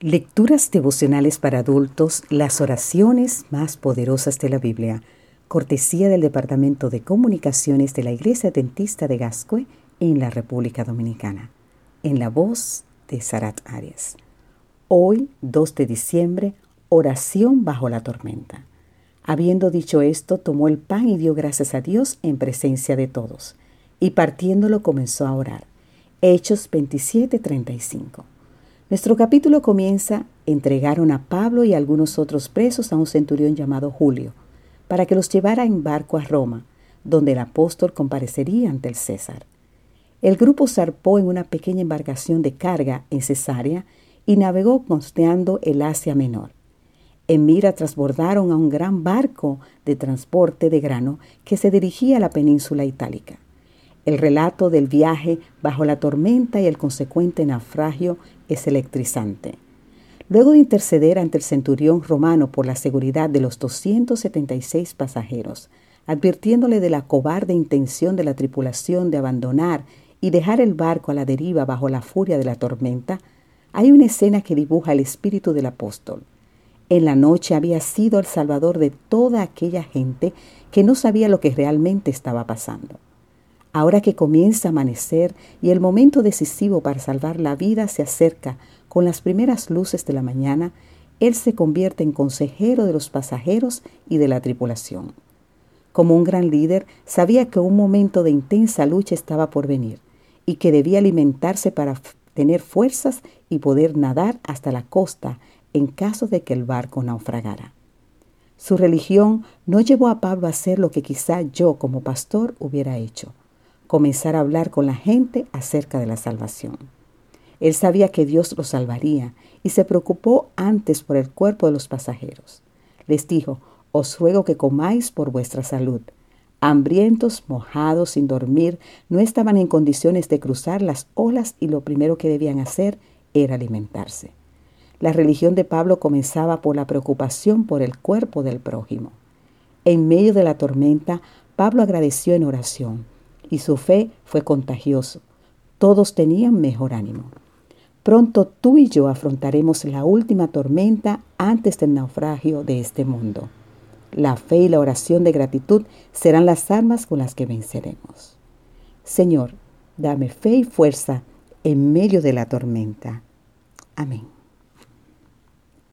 Lecturas devocionales para adultos, las oraciones más poderosas de la Biblia, cortesía del Departamento de Comunicaciones de la Iglesia Dentista de Gascue en la República Dominicana, en la voz de Sarat Arias. Hoy, 2 de diciembre, oración bajo la tormenta. Habiendo dicho esto, tomó el pan y dio gracias a Dios en presencia de todos, y partiéndolo comenzó a orar. Hechos 27:35. Nuestro capítulo comienza, entregaron a Pablo y algunos otros presos a un centurión llamado Julio, para que los llevara en barco a Roma, donde el apóstol comparecería ante el César. El grupo zarpó en una pequeña embarcación de carga en Cesarea y navegó costeando el Asia Menor. En Mira transbordaron a un gran barco de transporte de grano que se dirigía a la península itálica. El relato del viaje bajo la tormenta y el consecuente naufragio es electrizante. Luego de interceder ante el centurión romano por la seguridad de los 276 pasajeros, advirtiéndole de la cobarde intención de la tripulación de abandonar y dejar el barco a la deriva bajo la furia de la tormenta, hay una escena que dibuja el espíritu del apóstol. En la noche había sido el salvador de toda aquella gente que no sabía lo que realmente estaba pasando. Ahora que comienza a amanecer y el momento decisivo para salvar la vida se acerca con las primeras luces de la mañana, él se convierte en consejero de los pasajeros y de la tripulación. Como un gran líder, sabía que un momento de intensa lucha estaba por venir y que debía alimentarse para tener fuerzas y poder nadar hasta la costa en caso de que el barco naufragara. Su religión no llevó a Pablo a hacer lo que quizá yo como pastor hubiera hecho, comenzar a hablar con la gente acerca de la salvación. Él sabía que Dios lo salvaría y se preocupó antes por el cuerpo de los pasajeros. Les dijo, os ruego que comáis por vuestra salud. Hambrientos, mojados, sin dormir, no estaban en condiciones de cruzar las olas y lo primero que debían hacer era alimentarse. La religión de Pablo comenzaba por la preocupación por el cuerpo del prójimo. En medio de la tormenta, Pablo agradeció en oración y su fe fue contagioso. Todos tenían mejor ánimo. Pronto tú y yo afrontaremos la última tormenta antes del naufragio de este mundo. La fe y la oración de gratitud serán las armas con las que venceremos. Señor, dame fe y fuerza en medio de la tormenta. Amén.